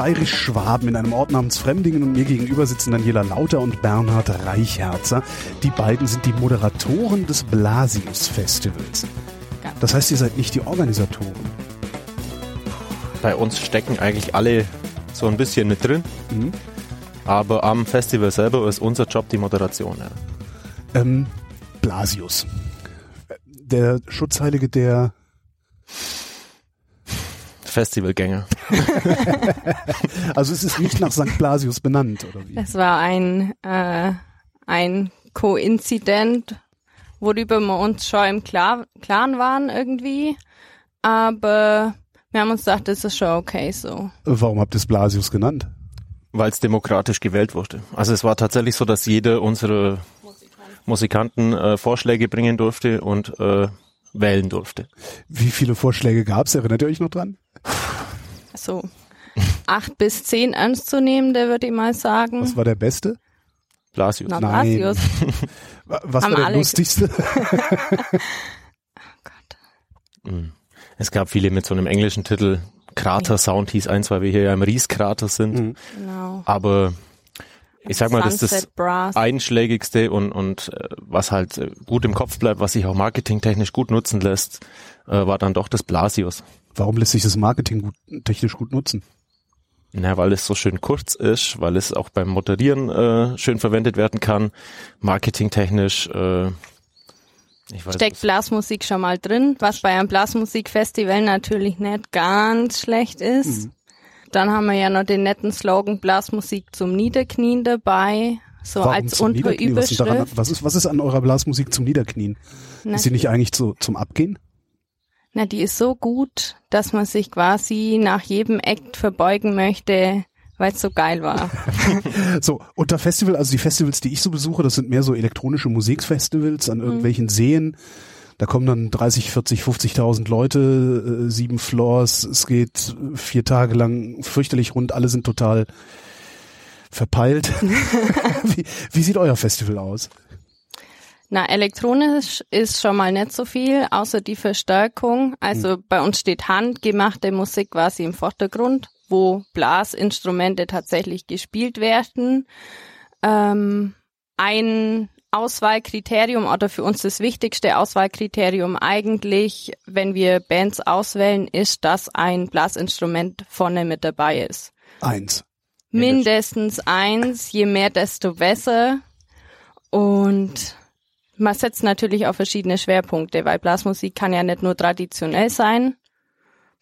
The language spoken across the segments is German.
Bayerisch-Schwaben in einem Ort namens Fremdingen und mir gegenüber sitzen Daniela Lauter und Bernhard Reicherzer. Die beiden sind die Moderatoren des Blasius Festivals. Das heißt, ihr seid nicht die Organisatoren. Bei uns stecken eigentlich alle so ein bisschen mit drin. Mhm. Aber am Festival selber ist unser Job die Moderation. Ja. Ähm, Blasius. Der Schutzheilige der Festivalgänger. also es ist nicht nach St. Blasius benannt, oder wie? Es war ein, äh, ein Koinzident, worüber wir uns schon im Klar Klaren waren irgendwie. Aber wir haben uns gedacht, das ist schon okay so. Warum habt ihr es Blasius genannt? Weil es demokratisch gewählt wurde. Also es war tatsächlich so, dass jeder unserer Musikanten äh, Vorschläge bringen durfte und äh, wählen durfte. Wie viele Vorschläge gab es? Erinnert ihr euch noch dran? So acht bis zehn ernstzunehmende, würde ich mal sagen. Was war der beste? Blasius. Na, Blasius. Was Haben war der lustigste? oh Gott. Hm. Es gab viele mit so einem englischen Titel. Krater Sound hieß eins, weil wir hier ja im Rieskrater sind. Mhm. Genau. Aber ich sag mal, das ist das Brass. einschlägigste und, und äh, was halt äh, gut im Kopf bleibt, was sich auch marketingtechnisch gut nutzen lässt, äh, war dann doch das Blasius. Warum lässt sich das Marketing gut, technisch gut nutzen? Na, weil es so schön kurz ist, weil es auch beim Moderieren äh, schön verwendet werden kann, marketingtechnisch. Äh, ich weiß, Steckt Blasmusik schon mal drin, was bei einem Blasmusikfestival natürlich nicht ganz schlecht ist. Mhm. Dann haben wir ja noch den netten Slogan Blasmusik zum Niederknien dabei. So Warum als Unterüberschrift. Was, was, ist, was ist an eurer Blasmusik zum Niederknien? Na, ist sie nicht eigentlich zu, zum Abgehen? Na, die ist so gut, dass man sich quasi nach jedem Act verbeugen möchte, weil es so geil war. so, unter Festival, also die Festivals, die ich so besuche, das sind mehr so elektronische Musikfestivals an irgendwelchen mhm. Seen. Da kommen dann 30, 40, 50.000 Leute, äh, sieben Floors, es geht vier Tage lang fürchterlich rund, alle sind total verpeilt. wie, wie sieht euer Festival aus? Na, elektronisch ist schon mal nicht so viel, außer die Verstärkung. Also hm. bei uns steht handgemachte Musik quasi im Vordergrund, wo Blasinstrumente tatsächlich gespielt werden. Ähm, ein Auswahlkriterium oder für uns das wichtigste Auswahlkriterium eigentlich, wenn wir Bands auswählen, ist, dass ein Blasinstrument vorne mit dabei ist. Eins. Mindestens eins, je mehr, desto besser. Und man setzt natürlich auf verschiedene Schwerpunkte, weil Blasmusik kann ja nicht nur traditionell sein,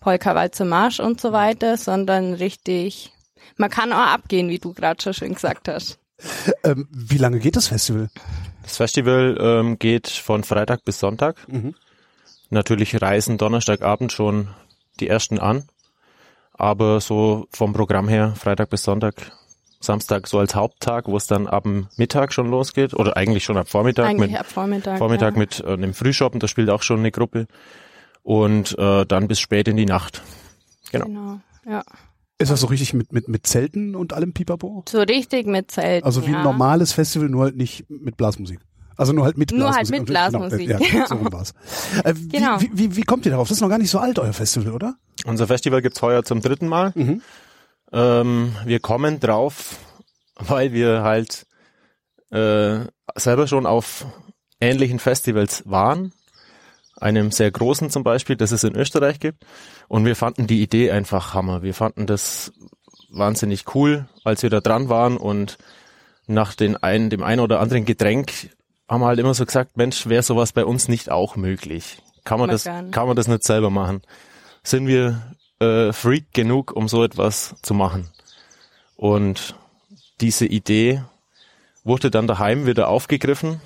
Polka, Walzer, Marsch und so weiter, sondern richtig, man kann auch abgehen, wie du gerade schon schön gesagt hast. Ähm, wie lange geht das Festival? Das Festival ähm, geht von Freitag bis Sonntag. Mhm. Natürlich reisen Donnerstagabend schon die ersten an. Aber so vom Programm her, Freitag bis Sonntag Samstag so als Haupttag, wo es dann ab Mittag schon losgeht oder eigentlich schon ab Vormittag eigentlich mit ab Vormittag, Vormittag ja. mit äh, einem Frühshoppen, da spielt auch schon eine Gruppe und äh, dann bis spät in die Nacht. Genau. genau ja. Ist das so richtig mit, mit, mit Zelten und allem Pipapo? So richtig mit Zelten. Also wie ja. ein normales Festival, nur halt nicht mit Blasmusik. Also nur halt mit Nur halt mit Blasmusik. Genau, ja, so war's. Äh, wie, genau. Wie, wie, wie kommt ihr darauf? Das ist noch gar nicht so alt, euer Festival, oder? Unser Festival gibt's heuer zum dritten Mal. Mhm. Ähm, wir kommen drauf, weil wir halt äh, selber schon auf ähnlichen Festivals waren. Einem sehr großen zum Beispiel, das es in Österreich gibt. Und wir fanden die Idee einfach Hammer. Wir fanden das wahnsinnig cool, als wir da dran waren und nach den ein, dem einen oder anderen Getränk haben wir halt immer so gesagt, Mensch, wäre sowas bei uns nicht auch möglich? Kann man, das, kann man das nicht selber machen? Sind wir äh, Freak genug, um so etwas zu machen? Und diese Idee wurde dann daheim wieder aufgegriffen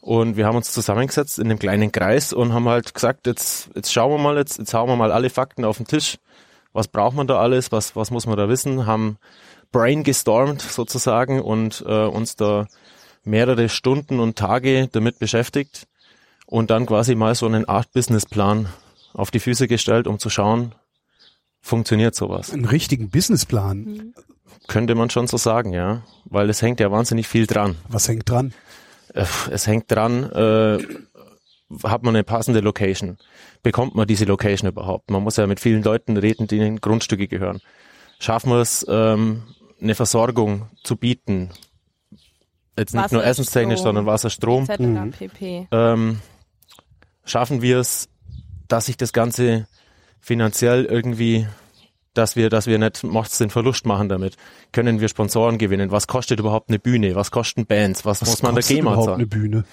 und wir haben uns zusammengesetzt in einem kleinen Kreis und haben halt gesagt, jetzt, jetzt schauen wir mal, jetzt, jetzt hauen wir mal alle Fakten auf den Tisch. Was braucht man da alles? Was, was muss man da wissen? Haben Brain gestormt sozusagen und äh, uns da mehrere Stunden und Tage damit beschäftigt und dann quasi mal so einen Art Businessplan auf die Füße gestellt, um zu schauen, funktioniert sowas. Einen richtigen Businessplan. Mhm. Könnte man schon so sagen, ja. Weil es hängt ja wahnsinnig viel dran. Was hängt dran? Äh, es hängt dran, äh, hat man eine passende Location? Bekommt man diese Location überhaupt? Man muss ja mit vielen Leuten reden, die in Grundstücke gehören. schaffen wir es, ähm, eine Versorgung zu bieten. Jetzt nicht Wasser, nur essenstechnisch, Strom, sondern Wasser, Strom. etc. Mhm. pp. Ähm, schaffen wir es, dass sich das Ganze finanziell irgendwie, dass wir, dass wir nicht macht's den Verlust machen damit. Können wir Sponsoren gewinnen? Was kostet überhaupt eine Bühne? Was kosten Bands? Was, Was muss man der kostet GEMA überhaupt eine Bühne?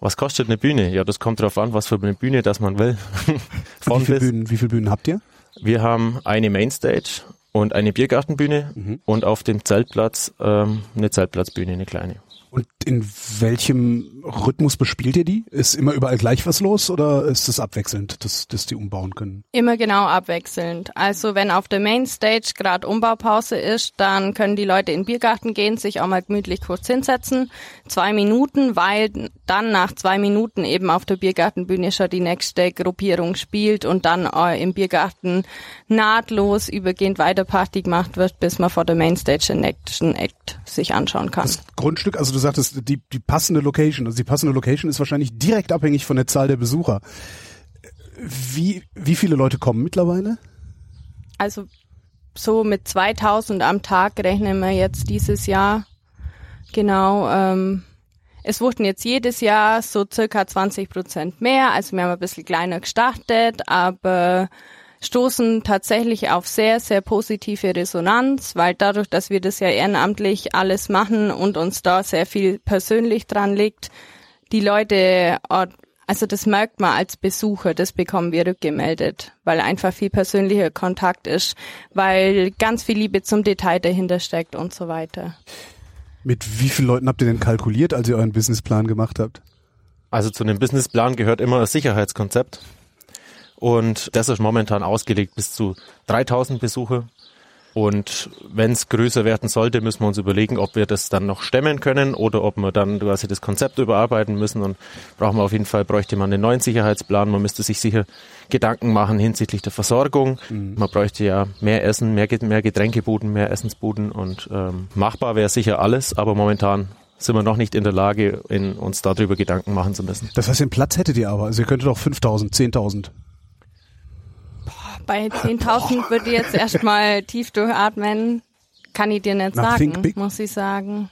Was kostet eine Bühne? Ja, das kommt darauf an, was für eine Bühne das man will. Wie viele. Bühnen, wie viele Bühnen habt ihr? Wir haben eine Mainstage und eine Biergartenbühne Mhm. und auf dem Zeltplatz ähm, eine Zeltplatzbühne, eine kleine. Und in welchem Rhythmus bespielt ihr die? Ist immer überall gleich was los oder ist es abwechselnd, dass, dass die umbauen können? Immer genau abwechselnd. Also wenn auf der Mainstage gerade Umbaupause ist, dann können die Leute in den Biergarten gehen, sich auch mal gemütlich kurz hinsetzen. Zwei Minuten, weil dann nach zwei Minuten eben auf der Biergartenbühne schon die nächste Gruppierung spielt und dann äh, im Biergarten nahtlos übergehend weiter Party gemacht wird, bis man vor der Mainstage den nächsten Act sich anschauen kann. Das Grundstück, also du sagtest, die, die passende Location, also die passende Location ist wahrscheinlich direkt abhängig von der Zahl der Besucher. Wie, wie viele Leute kommen mittlerweile? Also so mit 2000 am Tag rechnen wir jetzt dieses Jahr. Genau. Ähm, es wurden jetzt jedes Jahr so circa 20 Prozent mehr. Also wir haben ein bisschen kleiner gestartet, aber stoßen tatsächlich auf sehr, sehr positive Resonanz, weil dadurch, dass wir das ja ehrenamtlich alles machen und uns da sehr viel persönlich dran liegt, die Leute, also das merkt man als Besucher, das bekommen wir rückgemeldet, weil einfach viel persönlicher Kontakt ist, weil ganz viel Liebe zum Detail dahinter steckt und so weiter. Mit wie vielen Leuten habt ihr denn kalkuliert, als ihr euren Businessplan gemacht habt? Also zu einem Businessplan gehört immer ein Sicherheitskonzept. Und das ist momentan ausgelegt bis zu 3000 Besucher. Und wenn es größer werden sollte, müssen wir uns überlegen, ob wir das dann noch stemmen können oder ob wir dann quasi das Konzept überarbeiten müssen. Und brauchen wir auf jeden Fall, bräuchte man einen neuen Sicherheitsplan. Man müsste sich sicher Gedanken machen hinsichtlich der Versorgung. Man bräuchte ja mehr Essen, mehr, mehr Getränkebuden, mehr Essensbuden. Und ähm, machbar wäre sicher alles, aber momentan sind wir noch nicht in der Lage, in, uns darüber Gedanken machen zu müssen. Das heißt, den Platz hättet ihr aber. Also ihr könntet auch 5000, 10.000. Bei 10.000 würde ich jetzt erstmal tief durchatmen. Kann ich dir nicht Na, think sagen, muss ich sagen.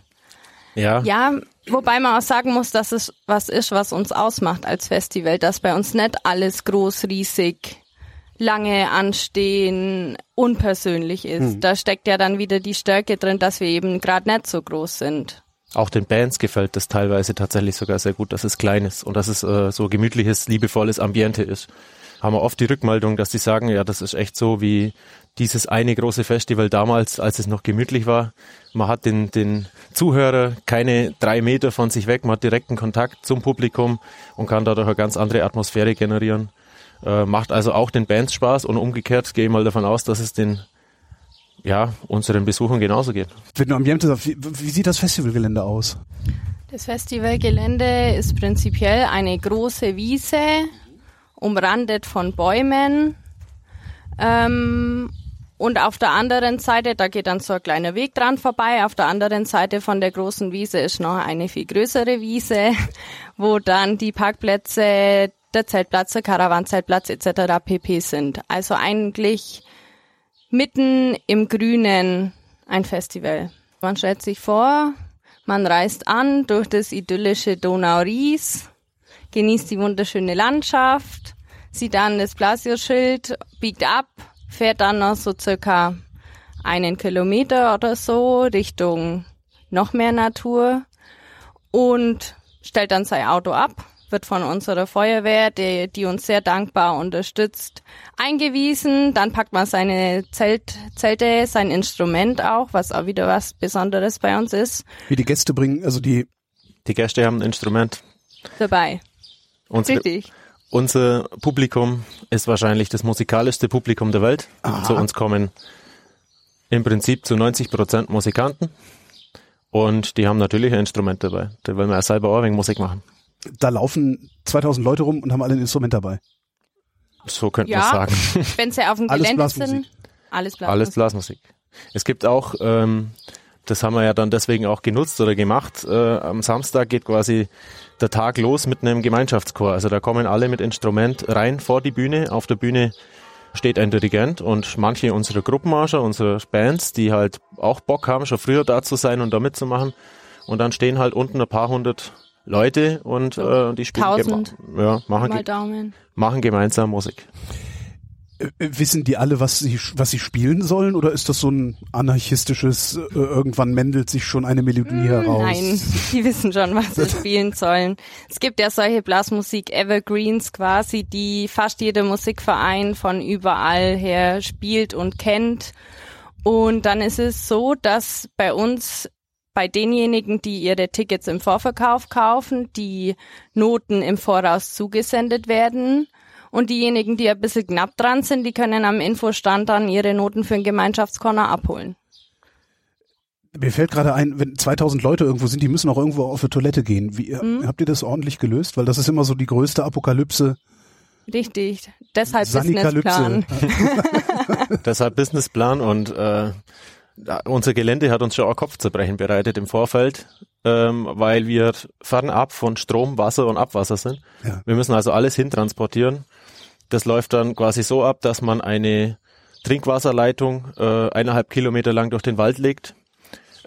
Ja, Ja, wobei man auch sagen muss, dass es was ist, was uns ausmacht als Festival, dass bei uns nicht alles groß, riesig, lange anstehen, unpersönlich ist. Hm. Da steckt ja dann wieder die Stärke drin, dass wir eben gerade nicht so groß sind. auch den Bands gefällt das teilweise tatsächlich sogar sehr gut, dass es klein ist und dass es äh, so gemütliches, liebevolles Ambiente ist. Haben wir oft die Rückmeldung, dass die sagen, ja, das ist echt so wie dieses eine große Festival damals, als es noch gemütlich war. Man hat den, den Zuhörer keine drei Meter von sich weg, man hat direkten Kontakt zum Publikum und kann dadurch eine ganz andere Atmosphäre generieren. Äh, macht also auch den Bands Spaß und umgekehrt gehe ich mal davon aus, dass es den ja, unseren Besuchern genauso geht. Wie, wie sieht das Festivalgelände aus? Das Festivalgelände ist prinzipiell eine große Wiese, umrandet von Bäumen. Ähm, und auf der anderen Seite, da geht dann so ein kleiner Weg dran vorbei, auf der anderen Seite von der großen Wiese ist noch eine viel größere Wiese, wo dann die Parkplätze, der Zeltplatz, der Karawanzeltplatz etc. pp. sind. Also eigentlich mitten im Grünen ein Festival. Man stellt sich vor, man reist an durch das idyllische Donau-Ries, genießt die wunderschöne Landschaft, sieht dann das Blasio-Schild, biegt ab, fährt dann noch so circa einen Kilometer oder so Richtung noch mehr Natur und stellt dann sein Auto ab, wird von unserer Feuerwehr, die, die uns sehr dankbar unterstützt, eingewiesen. Dann packt man seine Zelt, Zelte, sein Instrument auch, was auch wieder was Besonderes bei uns ist, Wie die Gäste bringen, also die, Die Gäste haben ein Instrument. dabei. Unsere, Richtig. Unser Publikum ist wahrscheinlich das musikalischste Publikum der Welt. Aha. Zu uns kommen im Prinzip zu 90 Prozent Musikanten. Und die haben natürlich ein Instrument dabei. Da wollen wir ja selber auch Musik machen. da laufen 2000 Leute rum und haben alle ein Instrument dabei. So könnte Ja. man sagen. Wenn sie auf dem Gelände sind, alles Blasmusik. Alles Blasmusik. Es gibt auch, ähm, das haben wir ja dann deswegen auch genutzt oder gemacht, äh, am Samstag geht quasi der Tag los mit einem Gemeinschaftschor. Also da kommen alle mit Instrument rein vor die Bühne. Auf der Bühne steht ein Dirigent und manche unserer Gruppenmarscher, unsere Bands, die halt auch Bock haben, schon früher da zu sein und da mitzumachen. Und dann stehen halt unten ein paar hundert Leute und äh, die spielen Tausend. ja, machen, ge Daumen. machen gemeinsam Musik. Äh, Wissen die alle, was sie, was sie spielen sollen? Oder ist das so ein anarchistisches, äh, irgendwann mändelt sich schon eine Melodie heraus? Nein, die wissen schon, was sie spielen sollen. Es gibt ja solche Blasmusik Evergreens quasi, die fast jeder Musikverein von überall her spielt und kennt. Und dann ist es so, dass bei uns bei denjenigen, die ihre Tickets im Vorverkauf kaufen, die Noten im Voraus zugesendet werden. Und diejenigen, die ein bisschen knapp dran sind, die können am Infostand dann ihre Noten für den Gemeinschaftskorner abholen. Mir fällt gerade ein, wenn 2000 Leute irgendwo sind, die müssen auch irgendwo auf die Toilette gehen. Wie, Mhm. Habt ihr das ordentlich gelöst? Weil das ist immer so die größte Apokalypse. Richtig. Deshalb. Businessplan. Deshalb Businessplan und äh, unser Gelände hat uns schon auch Kopfzerbrechen bereitet im Vorfeld, ähm, weil wir fernab von Strom, Wasser und Abwasser sind. Ja. Wir müssen also alles hintransportieren. Das läuft dann quasi so ab, dass man eine Trinkwasserleitung äh, eineinhalb Kilometer lang durch den Wald legt.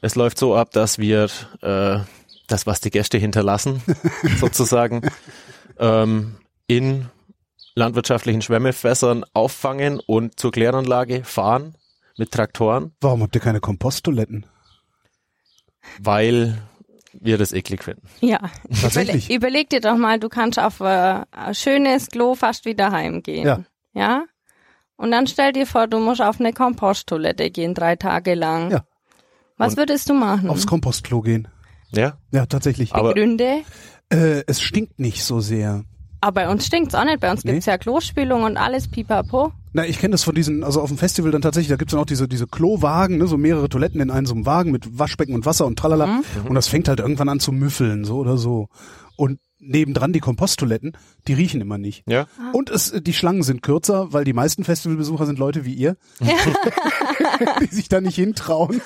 Es läuft so ab, dass wir äh, das, was die Gäste hinterlassen, sozusagen, ähm, in landwirtschaftlichen Schwemmefässern auffangen und zur Kläranlage fahren mit Traktoren, Warum habt ihr keine Komposttoiletten? weil wir das eklig finden. Ja. Tatsächlich. Überle überleg dir doch mal, du kannst auf äh, ein schönes Klo fast wieder heimgehen. Ja. Ja? Und dann stell dir vor, du musst auf eine Komposttoilette gehen, drei Tage lang. Ja. Was Und würdest du machen? Aufs Kompostklo gehen. Ja, Ja, tatsächlich. aber Gründe? Äh, es stinkt nicht so sehr. Aber bei uns stinkt's auch nicht. Bei uns Nee. gibt's ja Klospülung und alles pipapo. Na, ich kenne das von diesen, also auf dem Festival dann tatsächlich, da gibt's dann auch diese, diese Klowagen, ne, so mehrere Toiletten in einem so einem Wagen mit Waschbecken und Wasser und tralala. Mhm. Und das fängt halt irgendwann an zu müffeln, so oder so. Und nebendran die Komposttoiletten, die riechen immer nicht. ja, Und es, die Schlangen sind kürzer, weil die meisten Festivalbesucher sind Leute wie ihr, die sich da nicht hintrauen.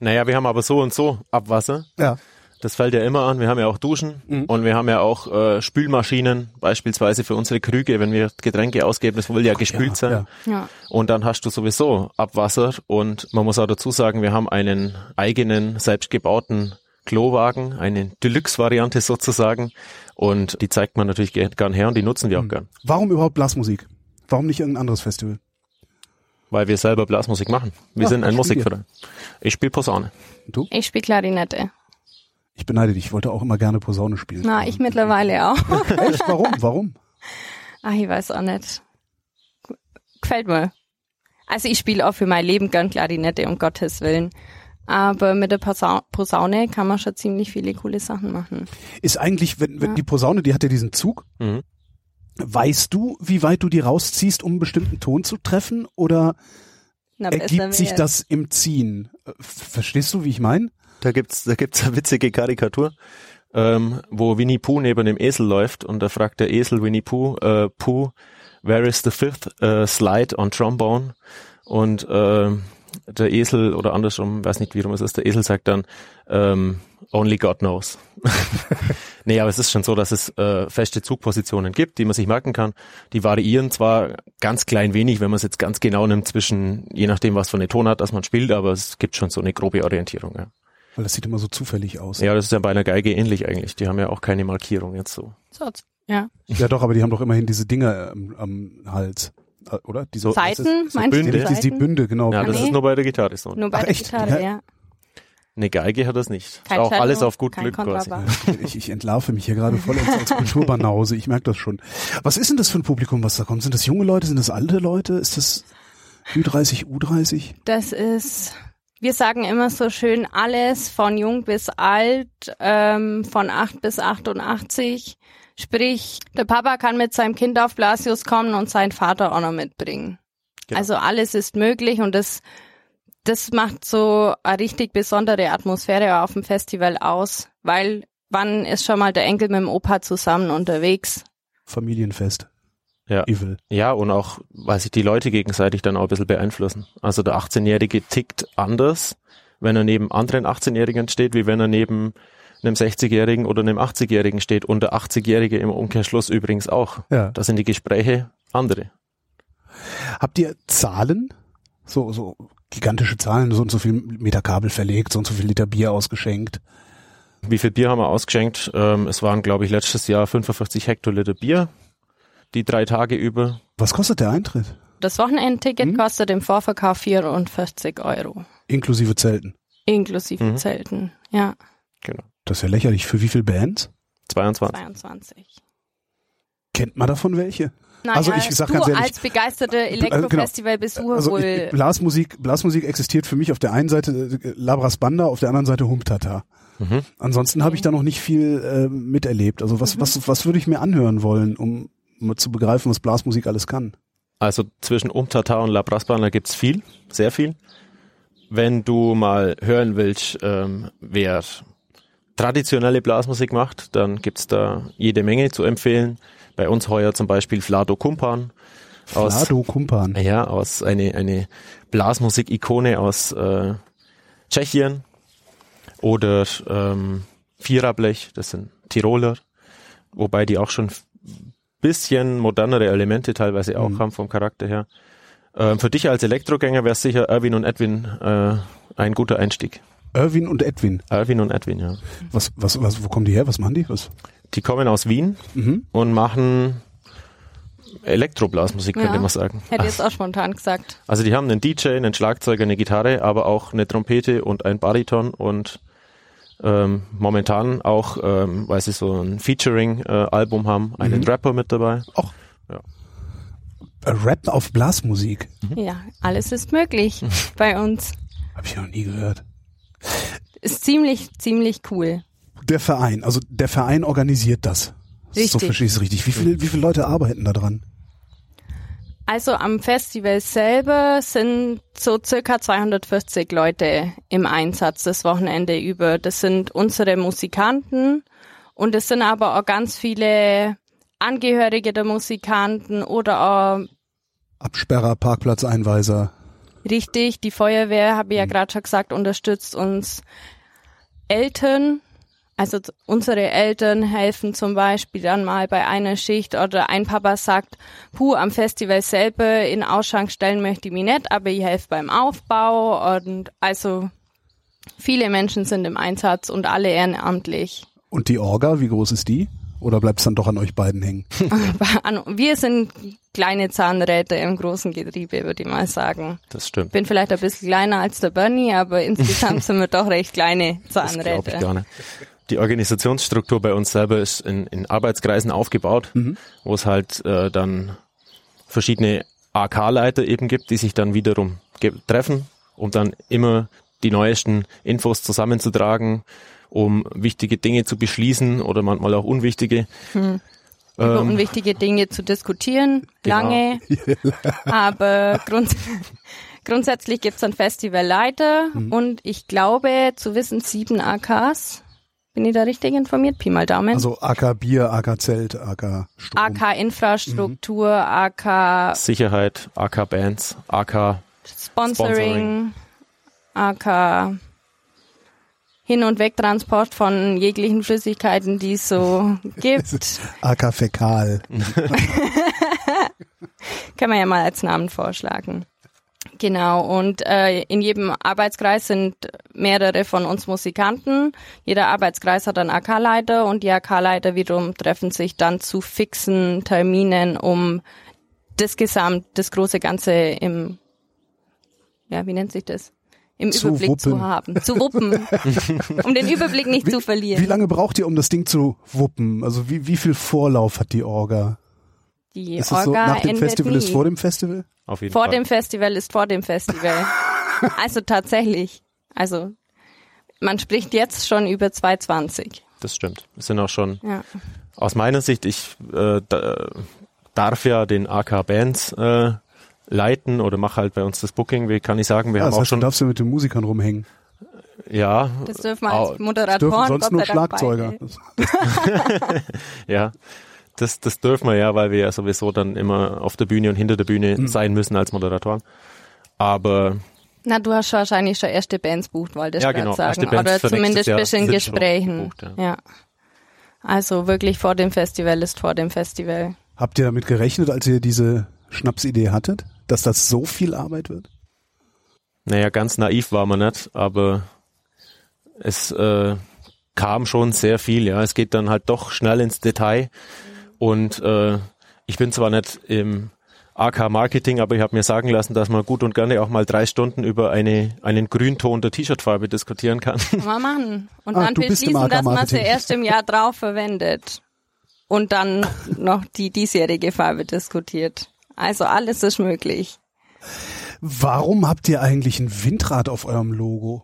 naja, wir haben aber so und so Abwasser. Ja. Das fällt ja immer an. Wir haben ja auch Duschen Mhm. und wir haben ja auch äh, Spülmaschinen, beispielsweise für unsere Krüge, wenn wir Getränke ausgeben, das will ja gespült ja, sein. ja. Ja. Und dann hast du sowieso Abwasser und man muss auch dazu sagen, wir haben einen eigenen, selbstgebauten Klowagen, eine Deluxe-Variante sozusagen und die zeigt man natürlich ge- gern her und die nutzen wir Mhm. auch gern, Warum überhaupt Blasmusik? Warum nicht irgendein anderes Festival? weil wir selber Blasmusik machen. Wir Ja, sind ein? Musikverein. Ich spiele Posaune. Du? Ich spiele Klarinette. Ich beneide dich, ich wollte auch immer gerne Posaune spielen. Na, ich mittlerweile auch. Echt? Warum? Warum? Ach, ich weiß auch nicht. Gefällt mir. Also ich spiele auch für mein Leben gern Klarinette, um Gottes Willen. Aber mit der Posa Posaune kann man schon ziemlich viele coole Sachen machen. Ist eigentlich, wenn, wenn Ja. die Posaune, die hat ja diesen Zug, Mhm. weißt du, wie weit du die rausziehst, um einen bestimmten Ton zu treffen? Oder Na, ergibt sich das im Ziehen? Verstehst du, wie ich meine? Da gibt's, da gibt's eine witzige Karikatur, ähm, wo Winnie Pooh neben dem Esel läuft und da fragt der Esel Winnie Pooh, äh, Pooh, where is the fifth äh, slide on trombone? Und äh, der Esel oder andersrum, weiß nicht, wie rum es ist, der Esel sagt dann, ähm, only God knows. nee, aber es ist schon so, dass es äh, feste Zugpositionen gibt, die man sich merken kann. Die variieren zwar ganz klein wenig, wenn man es jetzt ganz genau nimmt zwischen, je nachdem, was für eine Tonart das man spielt, aber es gibt schon so eine grobe Orientierung, ja. Weil das sieht immer so zufällig aus. Ja, das ist ja bei einer Geige ähnlich eigentlich. Die haben ja auch keine Markierung jetzt so. So, ja. Ja, doch, aber die haben doch immerhin diese Dinger am, am Hals, äh, oder? Diese So- Seiten, so meinst Bünde. du Die, die? Bünde, genau. Ja, das nee. ist nur bei der Gitarre so. Nur bei Ach, der echt? Gitarre, Ja. ja. Eine Geige hat das nicht. Kein auch alles auf gut Glück quasi. Ich, ich entlarve mich hier gerade voll als Kulturbanause. Ich merke das schon. Was ist denn das für ein Publikum, was da kommt? Sind das junge Leute? Sind das alte Leute? Ist das Ü30, U30? Das ist, wir sagen immer so schön, alles von jung bis alt, ähm, von 8 bis 88. Sprich, der Papa kann mit seinem Kind auf Blasius kommen und sein Vater auch noch mitbringen. Genau. Also alles ist möglich und das, das macht so eine richtig besondere Atmosphäre auf dem Festival aus, weil wann ist schon mal der Enkel mit dem Opa zusammen unterwegs? Familienfest. Ja. Evil. Ja, und auch, weil sich die Leute gegenseitig dann auch ein bisschen beeinflussen. Also der 18-Jährige tickt anders, wenn er neben anderen 18-Jährigen steht, wie wenn er neben einem 60-Jährigen oder einem 80-Jährigen steht und der 80-Jährige im Umkehrschluss übrigens auch. Ja. Da sind die Gespräche andere. Habt ihr Zahlen? So, so gigantische Zahlen, so und so viel Meter Kabel verlegt, so und so viel Liter Bier ausgeschenkt. Wie viel Bier haben wir ausgeschenkt? Ähm, es waren, glaube ich, letztes Jahr 45 Hektoliter Bier, die drei Tage über. Was kostet der Eintritt? Das Wochenendticket hm? kostet im Vorverkauf 44 Euro. Inklusive Zelten. Inklusive mhm. Zelten, ja. Genau. Das ist ja lächerlich. Für wie viele Bands? 22. 22. Kennt man davon welche? Naja, also ich sag ganz ehrlich, als begeisterte äh, genau. Elektrofestival-Besucher also wohl. Blasmusik, Blasmusik existiert für mich auf der einen Seite äh, Labras Banda, auf der anderen Seite Humptata. Mhm. Ansonsten okay. habe ich da noch nicht viel äh, miterlebt. Also was, mhm. was, was würde ich mir anhören wollen, um mal zu begreifen, was Blasmusik alles kann? Also zwischen Umtata und Labras Banda gibt's viel, sehr viel. Wenn du mal hören willst, ähm, wer traditionelle Blasmusik macht, dann gibt's da jede Menge zu empfehlen. Bei uns heuer zum Beispiel Vlado Kumpan. Aus, Vlado Kumpan. Ja, aus eine, eine Blasmusik-Ikone aus äh, Tschechien. Oder ähm, Viererblech, das sind Tiroler, wobei die auch schon bisschen modernere Elemente teilweise auch mhm. haben vom Charakter her. Ähm, für dich als Elektrogänger wäre sicher Erwin und Edwin äh, ein guter Einstieg. Erwin und Edwin. Erwin und Edwin, ja. Was, was, was, wo kommen die her? Was machen die? Was? Die kommen aus Wien mhm. und machen Elektroblasmusik, könnte ja, man sagen. Hätte jetzt auch spontan gesagt. Also die haben einen DJ, einen Schlagzeuger, eine Gitarre, aber auch eine Trompete und ein Bariton und ähm, momentan auch, ähm, weil sie so ein Featuring-Album äh, haben, einen mhm. Rapper mit dabei. Auch. Ja. Rap auf Blasmusik. Mhm. Ja, alles ist möglich bei uns. Habe ich noch nie gehört. Ist ziemlich, ziemlich cool. Der Verein, also der Verein organisiert das. Richtig. So verstehe ich es richtig. Wie viele, wie viele Leute arbeiten da dran? Also am Festival selber sind so circa 240 Leute im Einsatz das Wochenende über. Das sind unsere Musikanten und es sind aber auch ganz viele Angehörige der Musikanten oder auch Absperrer, Parkplatzeinweiser. Richtig, die Feuerwehr, habe ich ja mhm. gerade schon gesagt, unterstützt uns. Eltern, also unsere Eltern helfen zum Beispiel dann mal bei einer Schicht oder ein Papa sagt, puh, am Festival selber in Ausschank stellen möchte ich mich nicht, aber ich helfe beim Aufbau und also viele Menschen sind im Einsatz und alle ehrenamtlich. Und die Orga, wie groß ist die? Oder bleibt es dann doch an euch beiden hängen? Wir sind kleine Zahnräder im großen Getriebe, würde ich mal sagen. Das stimmt. Bin vielleicht ein bisschen kleiner als der Bernie, aber insgesamt sind wir doch recht kleine Zahnräder. Das ich gar nicht. Die Organisationsstruktur bei uns selber ist in, in Arbeitskreisen aufgebaut, mhm. wo es halt äh, dann verschiedene AK-Leiter eben gibt, die sich dann wiederum treffen, um dann immer die neuesten Infos zusammenzutragen, um wichtige Dinge zu beschließen oder manchmal auch unwichtige. Hm. Über ähm, unwichtige Dinge zu diskutieren, genau. lange. aber grunds grundsätzlich gibt es einen Festivalleiter mhm. und ich glaube zu wissen sieben AKs. Bin ich da richtig informiert? Pi mal Daumen. Also AK Bier, AK Zelt, AK Strom. AK Infrastruktur, mhm. AK Sicherheit, AK Bands, AK Sponsoring, Sponsoring. AK hin- und Wegtransport von jeglichen Flüssigkeiten, die es so gibt. AK Fäkal. Kann man ja mal als Namen vorschlagen. Genau, und äh, in jedem Arbeitskreis sind mehrere von uns Musikanten. Jeder Arbeitskreis hat einen AK-Leiter und die AK-Leiter wiederum treffen sich dann zu fixen Terminen, um das Gesamt, das große Ganze im, ja, wie nennt sich das? im zu Überblick wuppen. zu haben, zu wuppen, um den Überblick nicht wie, zu verlieren. Wie lange braucht ihr, um das Ding zu wuppen? Also wie, wie viel Vorlauf hat die Orga? Die ist Orga so, nach dem Festival nie. ist vor dem Festival? Auf jeden vor Fall. dem Festival ist vor dem Festival. also tatsächlich. Also man spricht jetzt schon über 220. Das stimmt. Es sind auch schon ja. aus meiner Sicht, ich äh, da, darf ja den AK Bands äh, leiten oder mache halt bei uns das Booking. Wie kann ich sagen, wir ja, haben das auch schon. Darfst du mit den Musikern rumhängen? Ja. Das dürfen wir als Moderatoren. Das dürfen sonst nur Schlagzeuger. ja. Das, das dürfen wir ja, weil wir ja sowieso dann immer auf der Bühne und hinter der Bühne mhm. sein müssen als Moderatoren. Aber na, du hast wahrscheinlich schon erste Bands bucht, wollte ich ja, genau, sagen. Oder zumindest ein bisschen Gesprächen. Bucht, ja. ja. Also wirklich vor dem Festival ist vor dem Festival. Habt ihr damit gerechnet, als ihr diese Schnapsidee hattet? dass das so viel Arbeit wird? Naja, ganz naiv war man nicht, aber es äh, kam schon sehr viel, ja. Es geht dann halt doch schnell ins Detail. Und äh, ich bin zwar nicht im AK Marketing, aber ich habe mir sagen lassen, dass man gut und gerne auch mal drei Stunden über eine, einen Grünton der T-Shirt-Farbe diskutieren kann. Kann man machen. Und Ah, dann beschließen, dass man sie erst im Jahr drauf verwendet. Und dann noch die diesjährige Farbe diskutiert. Also alles ist möglich. Warum habt ihr eigentlich ein Windrad auf eurem Logo?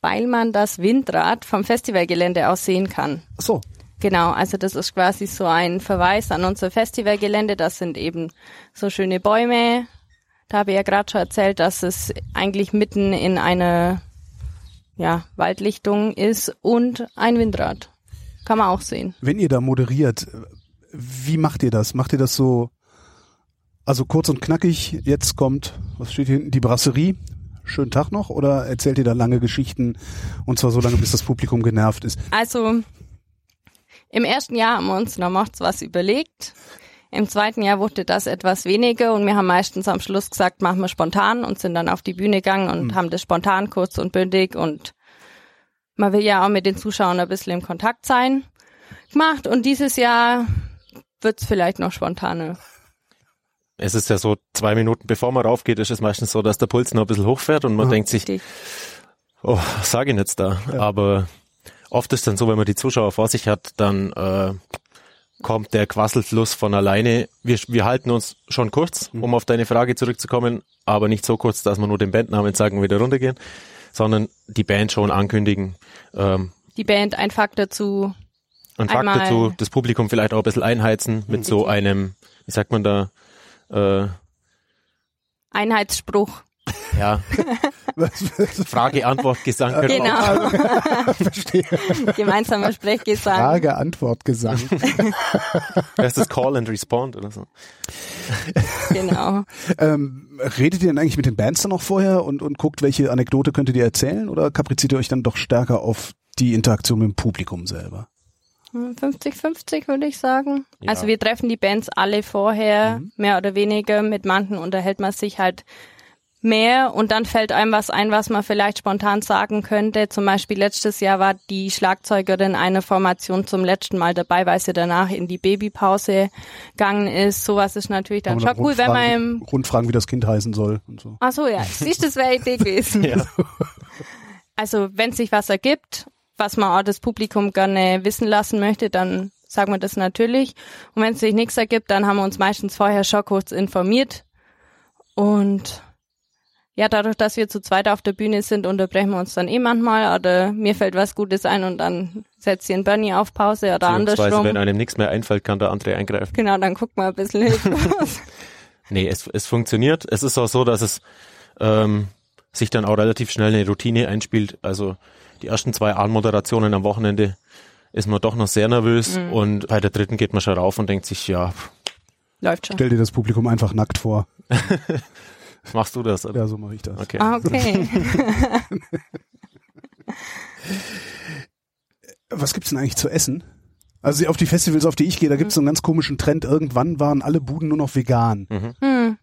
Weil man das Windrad vom Festivalgelände aus sehen kann. Ach so, Genau, also das ist quasi so ein Verweis an unser Festivalgelände. Das sind eben so schöne Bäume. Da habe ich ja gerade schon erzählt, dass es eigentlich mitten in einer ja, Waldlichtung ist und ein Windrad. Kann man auch sehen. wenn ihr da moderiert, wie macht ihr das? Macht ihr das so, also kurz und knackig, jetzt kommt, was steht hier hinten, die Brasserie, schönen Tag noch, oder erzählt ihr da lange Geschichten und zwar so lange, bis das Publikum genervt ist? Also im ersten Jahr haben wir uns noch macht's was überlegt. Im zweiten Jahr wurde das etwas weniger und wir haben meistens am Schluss gesagt, machen wir spontan und sind dann auf die Bühne gegangen und haben das spontan kurz und bündig und man will ja auch mit den Zuschauern ein bisschen im Kontakt sein gemacht und dieses Jahr wird's vielleicht noch spontaner. Es ist ja so, zwei Minuten bevor man raufgeht, ist es meistens so, dass der Puls noch ein bisschen hochfährt und man Ja. denkt sich, oh, was sage ich denn jetzt da? Aber oft ist dann so, wenn man die Zuschauer vor sich hat, dann äh, kommt der Quasselfluss von alleine. Wir, wir halten uns schon kurz, um auf deine Frage zurückzukommen, aber nicht so kurz, dass wir nur den Bandnamen sagen und wieder runtergehen, sondern die Band schon ankündigen. Ähm, Die Band ein Fakt dazu. ein Fakt dazu, das Publikum vielleicht auch ein bisschen einheizen mit so einem, wie sagt man da, äh, Einheitsspruch. ja, Frage-Antwort-Gesang. könnte man auch Genau. Verstehe. Gemeinsamer Sprechgesang. Frage, Antwort, Gesang. Das ist das Call and Respond oder so. Genau. ähm, redet ihr denn eigentlich mit den Bands dann noch vorher und, und guckt, welche Anekdote könntet ihr erzählen oder kapriziert ihr euch dann doch stärker auf die Interaktion mit dem Publikum selber? 50-50 würde ich sagen. Ja. Also wir treffen die Bands alle vorher, mehr oder weniger. Mit manchen unterhält man sich halt mehr und dann fällt einem was ein, was man vielleicht spontan sagen könnte. Zum Beispiel letztes Jahr war die Schlagzeugerin einer Formation zum letzten Mal dabei, weil sie danach in die Babypause gegangen ist. Sowas ist natürlich dann schon cool, wenn man im Rundfragen, wie das Kind heißen soll und so. Ach so, ja. Siehst du, das wäre Idee gewesen. Ja. Also, wenn sich was ergibt, was man auch das Publikum gerne wissen lassen möchte, dann sagen wir das natürlich. Und wenn sich nichts ergibt, dann haben wir uns meistens vorher schon kurz informiert. Und ja, dadurch, dass wir zu zweit auf der Bühne sind, unterbrechen wir uns dann eh manchmal oder mir fällt was Gutes ein und dann setzt ihr einen Bernie auf Pause oder andersrum. wenn einem nichts mehr einfällt, kann der andere eingreifen. Genau, dann guckt man ein bisschen hilflos. Nee, es, es funktioniert. Es ist auch so, dass es ähm, sich dann auch relativ schnell eine Routine einspielt. Also die ersten zwei Anmoderationen am Wochenende ist man doch noch sehr nervös Mhm. und bei der dritten geht man schon rauf und denkt sich, ja, Läuft schon. Stell dir das Publikum einfach nackt vor. machst du das? Oder? Ja, so mache ich das. Okay. Ah, okay. Was gibt's denn eigentlich zu essen? Also auf die Festivals, auf die ich gehe, da gibt's so einen ganz komischen Trend. Irgendwann waren alle Buden nur noch vegan. Hm.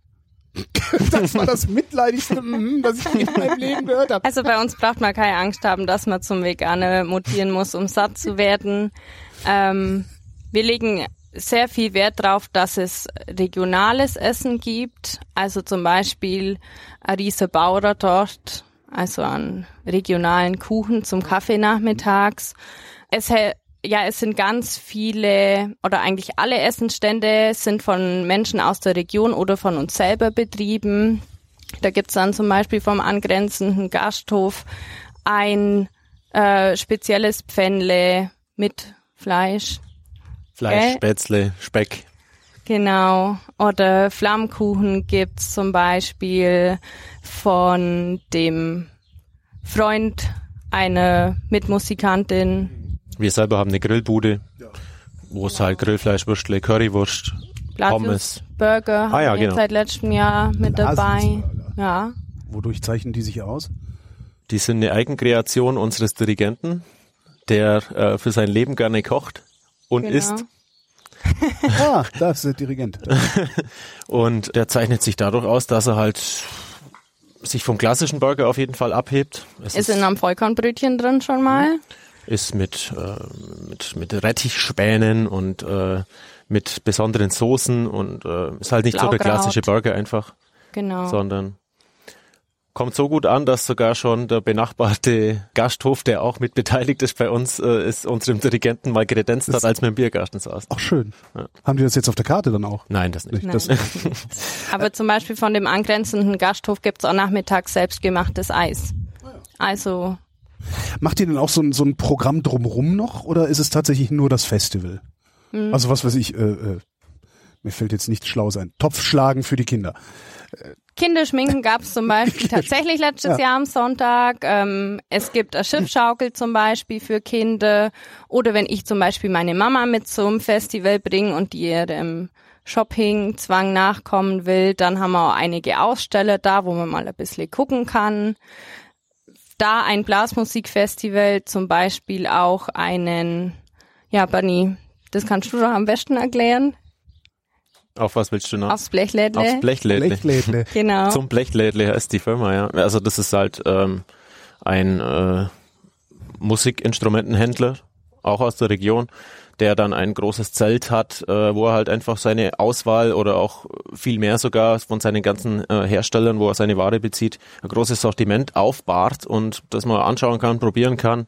Das war das mitleidigste, mhm, was ich in meinem Leben gehört habe. Also bei uns braucht man keine Angst haben, dass man zum Veganer mutieren muss, um satt zu werden. Ähm, wir legen sehr viel Wert darauf, dass es regionales Essen gibt. Also zum Beispiel ein riese Bauertort, also einen regionalen Kuchen zum Kaffee nachmittags. Es ja, es sind ganz viele oder eigentlich alle Essensstände sind von Menschen aus der Region oder von uns selber betrieben. Da gibt's dann zum Beispiel vom angrenzenden Gasthof ein äh, spezielles Pfännle mit Fleisch. Fleisch, Äh? Spätzle, Speck. Genau. Oder Flammkuchen gibt's zum Beispiel von dem Freund einer Mitmusikantin. Wir selber haben eine Grillbude, wo es halt Grillfleisch, Würstle, Currywurst, Pommes. Blasius Burger Ah ja, haben wir genau. seit letztem Jahr mit dabei. Ja. Wodurch zeichnen die sich aus? Die sind eine Eigenkreation unseres Dirigenten, der äh, für sein Leben gerne kocht und Genau. isst. ah, da ist der Dirigent. und der zeichnet sich dadurch aus, dass er halt sich vom klassischen Burger auf jeden Fall abhebt. Es ist, ist in einem Vollkornbrötchen drin schon mal. Ist mit, äh, mit, mit Rettichspänen und äh, mit besonderen Soßen und äh, ist halt nicht so der klassische Burger einfach. Genau. Sondern kommt so gut an, dass sogar schon der benachbarte Gasthof, der auch mit beteiligt ist bei uns, äh, ist unserem Dirigenten mal kredenzt hat, als wir im Biergarten saßen. Ach schön. Ja. Haben die das jetzt auf der Karte dann auch? Nein, das nicht. Nein. Das Aber zum Beispiel von dem angrenzenden Gasthof gibt's auch nachmittags selbstgemachtes Eis. Also. Macht ihr denn auch so ein, so ein Programm drumrum noch oder ist es tatsächlich nur das Festival? Hm. Also was weiß ich, äh, äh, mir fällt jetzt nichts schlau sein. Topfschlagen für die Kinder. Kinderschminken gab es zum Beispiel tatsächlich letztes ja. Jahr am Sonntag. Ähm, es gibt eine Schiffschaukel zum Beispiel für Kinder. Oder wenn ich zum Beispiel meine Mama mit zum Festival bringe und die ihrem Shopping-Zwang nachkommen will, dann haben wir auch einige Aussteller da, wo man mal ein bisschen gucken kann. Da ein Blasmusikfestival zum Beispiel auch einen, ja, Bunny, das kannst du doch am besten erklären. Auf was willst du noch? Aufs Blechlädle. Aufs Blechlädle. Blechlädle. genau. Zum Blechlädle heißt die Firma, ja. Also das ist halt ähm, ein äh, Musikinstrumentenhändler, auch aus der Region, der dann ein großes Zelt hat, äh, wo er halt einfach seine Auswahl oder auch viel mehr sogar von seinen ganzen äh, Herstellern, wo er seine Ware bezieht, ein großes Sortiment aufbahrt und das man anschauen kann, probieren kann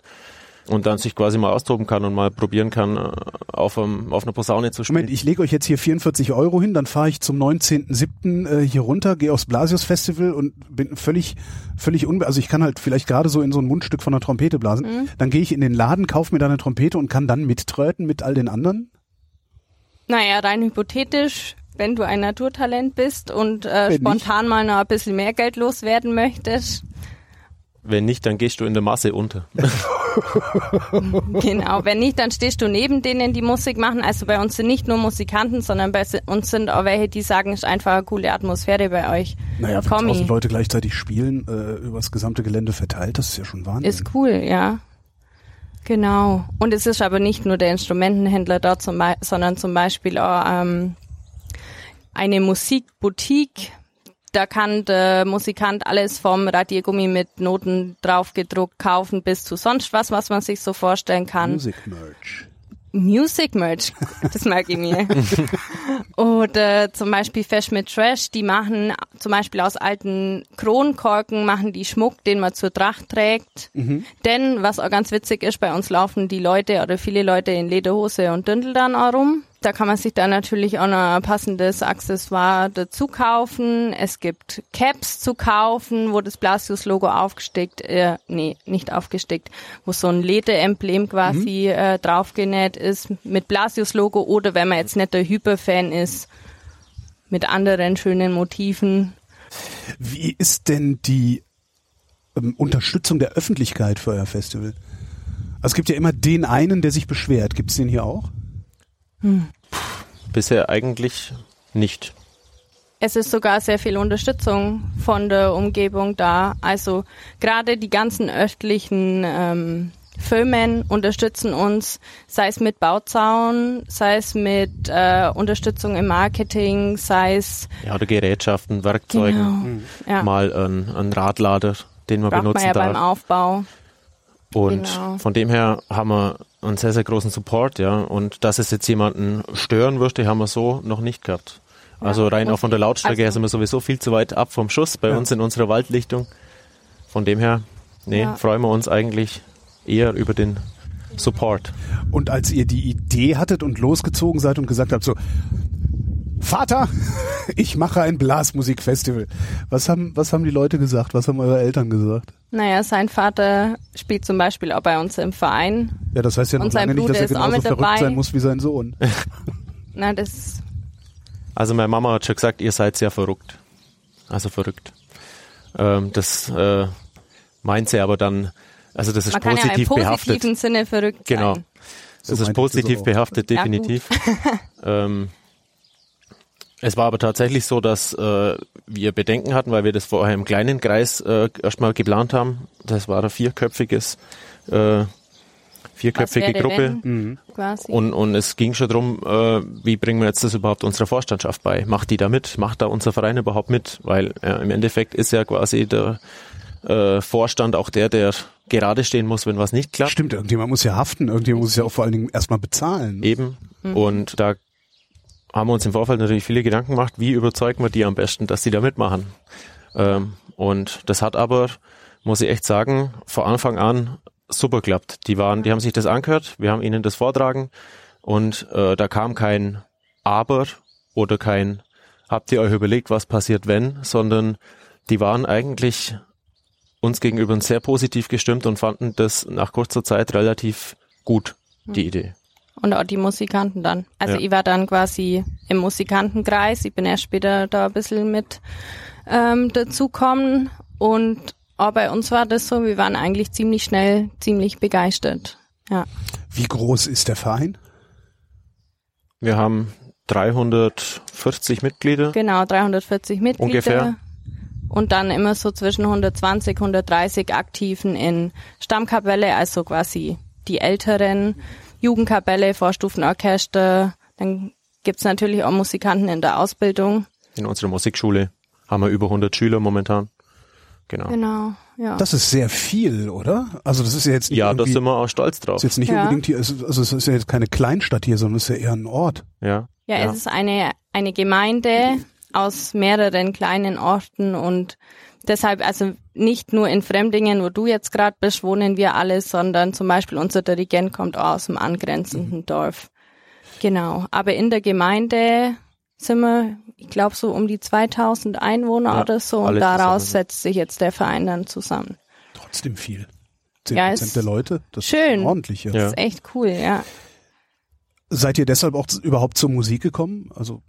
und dann sich quasi mal austoben kann und mal probieren kann, äh, auf, einem, auf einer Posaune zu spielen. Moment, ich lege euch jetzt hier 44 Euro hin, dann fahre ich zum 19.07. Äh, hier runter, gehe aufs Blasius Festival und bin völlig, völlig unbe... Also ich kann halt vielleicht gerade so in so ein Mundstück von einer Trompete blasen. Mhm. Dann gehe ich in den Laden, kaufe mir da eine Trompete und kann dann mittröten mit all den anderen? Naja, rein hypothetisch wenn du ein Naturtalent bist und äh, spontan ich? mal noch ein bisschen mehr Geld loswerden möchtest. Wenn nicht, dann gehst du in der Masse unter. genau, wenn nicht, dann stehst du neben denen, die Musik machen. Also bei uns sind nicht nur Musikanten, sondern bei uns sind auch welche, die sagen, es ist einfach eine coole Atmosphäre bei euch. Naja, wenn tausend Leute gleichzeitig spielen, äh, über das gesamte Gelände verteilt, das ist ja schon Wahnsinn. Ist cool, ja. Genau. Und es ist aber nicht nur der Instrumentenhändler dort, zum sondern zum Beispiel auch ähm, eine Musikboutique da kann der Musikant alles vom Radiergummi mit Noten draufgedruckt kaufen bis zu sonst was, was man sich so vorstellen kann. Music Merch. Music Merch, das mag ich mir. Oder zum Beispiel Fesh mit Trash, die machen zum Beispiel aus alten Kronkorken machen die Schmuck, den man zur Tracht trägt. Mhm. Denn, was auch ganz witzig ist, bei uns laufen die Leute oder viele Leute in Lederhose und Dündel dann auch rum. Da kann man sich dann natürlich auch noch ein passendes Accessoire dazu kaufen. Es gibt Caps zu kaufen, wo das Blasius-Logo aufgestickt, äh, nee, nicht aufgestickt, wo so ein Lederemblem quasi mhm. äh, draufgenäht ist mit Blasius-Logo oder wenn man jetzt nicht der Hyper-Fan ist, mit anderen schönen Motiven. Wie ist denn die ähm, Unterstützung der Öffentlichkeit für euer Festival? Also es gibt ja immer den einen, der sich beschwert. Gibt es den hier auch? Hm. Bisher eigentlich nicht. Es ist sogar sehr viel Unterstützung von der Umgebung da. Also gerade die ganzen öffentlichen ähm, Firmen unterstützen uns, sei es mit Bauzaun, sei es mit äh, Unterstützung im Marketing, sei es ja oder Gerätschaften, Werkzeugen, genau. Ja. mal ein, ein Radlader, den man Braucht benutzen man ja darf. beim Aufbau. Und genau. von dem her haben wir einen sehr, sehr großen Support, ja. Und dass es jetzt jemanden stören würde, haben wir so noch nicht gehabt. Also rein auch von der Lautstärke her also sind wir sowieso viel zu weit ab vom Schuss bei ja. uns in unserer Waldlichtung. Von dem her, nee, ja. freuen wir uns eigentlich eher über den Support. Und als ihr die Idee hattet und losgezogen seid und gesagt habt, so, Vater, ich mache ein Blasmusikfestival. Was haben, was haben die Leute gesagt? Was haben eure Eltern gesagt? Naja, sein Vater spielt zum Beispiel auch bei uns im Verein. Ja, das heißt ja noch lange nicht, dass er genauso verrückt dabei. sein muss wie sein Sohn. Na, das. Also meine Mama hat schon gesagt, ihr seid sehr verrückt. Also verrückt. Ähm, das äh, meint sie aber dann, also das ist Man positiv kann ja im behaftet. positiven Sinne verrückt genau. sein. Das so ist positiv behaftet, definitiv. Ja, ähm, es war aber tatsächlich so, dass äh, wir Bedenken hatten, weil wir das vorher im kleinen Kreis äh, erstmal geplant haben. Das war ein vierköpfiges äh, vierköpfige Gruppe. Mhm. Quasi. Und, und es ging schon drum, äh, wie bringen wir jetzt das überhaupt unserer Vorstandschaft bei? Macht die da mit? Macht da unser Verein überhaupt mit? Weil äh, im Endeffekt ist ja quasi der äh, Vorstand auch der, der gerade stehen muss, wenn was nicht klappt. Stimmt, irgendjemand muss ja haften, irgendjemand muss ja auch vor allen Dingen erstmal bezahlen. Eben. Und da haben wir uns im Vorfeld natürlich viele Gedanken gemacht, wie überzeugen wir die am besten, dass die da mitmachen. Ähm, und das hat aber, muss ich echt sagen, von Anfang an super klappt. Die waren, die haben sich das angehört, wir haben ihnen das vortragen und äh, da kam kein Aber oder kein Habt ihr euch überlegt, was passiert, wenn, sondern die waren eigentlich uns gegenüber sehr positiv gestimmt und fanden das nach kurzer Zeit relativ gut, die Idee. Und auch die Musikanten dann. Also Ja. ich war dann quasi im Musikantenkreis. Ich bin erst später da ein bisschen mit ähm, dazukommen. Und auch bei uns war das so, wir waren eigentlich ziemlich schnell, ziemlich begeistert. Ja. Wie groß ist der Verein? Wir haben 340 Mitglieder. Genau, 340 Mitglieder. Ungefähr. Und dann immer so zwischen 120, 130 Aktiven in Stammkapelle, also quasi die älteren, Jugendkapelle, Vorstufenorchester. Dann gibt's natürlich auch Musikanten in der Ausbildung. In unserer Musikschule haben wir über 100 Schüler momentan. Genau. Genau, ja. Das ist sehr viel, oder? Also das ist ja jetzt nicht Ja, da sind wir auch stolz drauf. ist jetzt nicht Ja. unbedingt hier, also also es ist ja jetzt keine Kleinstadt hier, sondern es ist ja eher ein Ort. Ja. Ja, Ja. es ist eine, eine Gemeinde aus mehreren kleinen Orten und deshalb, also nicht nur in Fremdingen, wo du jetzt gerade bist, wohnen wir alle, sondern zum Beispiel unser Dirigent kommt auch aus dem angrenzenden Dorf. Genau. Aber in der Gemeinde sind wir, ich glaube, so um die 2000 Einwohner Ja, oder so und daraus zusammen. setzt sich jetzt der Verein dann zusammen. Trotzdem viel. Zehn Ja, Prozent ist der Leute, das schön. ist ordentlich. Ja. Das ist echt cool, ja. Seid ihr deshalb auch überhaupt zur Musik gekommen? Also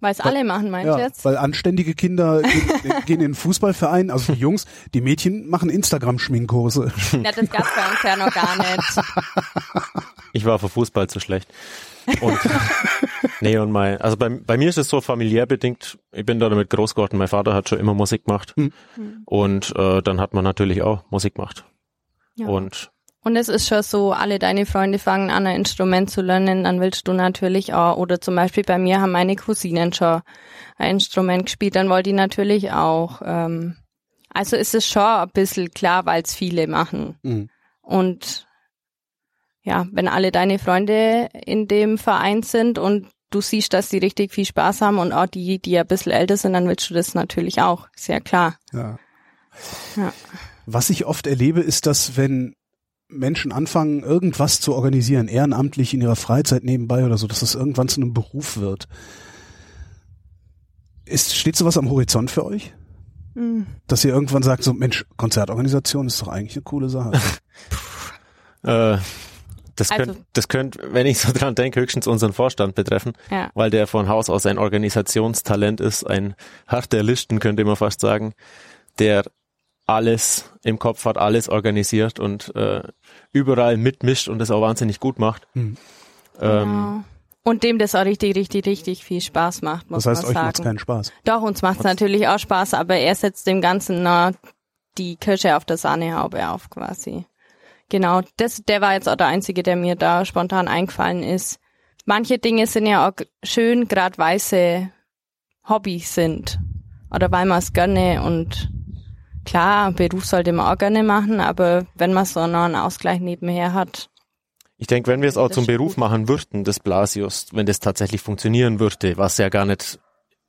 Weil es alle machen, meinst du ja, jetzt? weil anständige Kinder gehen, gehen in den Fußballverein, also die Jungs, die Mädchen machen Instagram-Schminkkurse. Ja, das gab's bei uns ja noch gar nicht. Ich war für Fußball zu schlecht. Und nee, und mein, also bei, bei mir ist es so familiär bedingt, ich bin da damit groß geworden, mein Vater hat schon immer Musik gemacht. Hm. Und äh, dann hat man natürlich auch Musik gemacht. Ja. Und Und es ist schon so, alle deine Freunde fangen an, ein Instrument zu lernen, dann willst du natürlich auch, oder zum Beispiel bei mir haben meine Cousinen schon ein Instrument gespielt, dann wollte ich natürlich auch. Ähm, also ist es schon ein bisschen klar, weil es viele machen. Mhm. Und ja, wenn alle deine Freunde in dem Verein sind und du siehst, dass die richtig viel Spaß haben und auch die, die ein bisschen älter sind, dann willst du das natürlich auch. Sehr klar. Ja. Ja. Was ich oft erlebe, ist, dass wenn Menschen anfangen, irgendwas zu organisieren, ehrenamtlich in ihrer Freizeit nebenbei oder so, dass das irgendwann zu einem Beruf wird. Ist, steht sowas am Horizont für euch? Mhm. Dass ihr irgendwann sagt, so Mensch, Konzertorganisation ist doch eigentlich eine coole Sache. äh, das Also- könnte, das könnte, wenn ich so dran denke, höchstens unseren Vorstand betreffen, Ja. weil der von Haus aus ein Organisationstalent ist, ein harter Listen, könnte man fast sagen, der alles im Kopf hat, alles organisiert und äh, überall mitmischt und das auch wahnsinnig gut macht. Hm. Ähm, Genau. Und dem das auch richtig, richtig, richtig viel Spaß macht, muss Das heißt, man euch sagen. macht's keinen Spaß. Doch, uns macht's natürlich auch Spaß, aber er setzt dem Ganzen na, die Kirsche auf der Sahnehaube auf quasi. Genau, das, der war jetzt auch der Einzige, der mir da spontan eingefallen ist. Manche Dinge sind ja auch schön, gerade weil sie Hobby sind. Oder weil man es gerne und klar, Beruf sollte man auch gerne machen, aber wenn man so noch einen Ausgleich nebenher hat, Ich denke, wenn wir es auch Das zum Beruf gut. machen würden, des Blasius, wenn das tatsächlich funktionieren würde, was ja gar nicht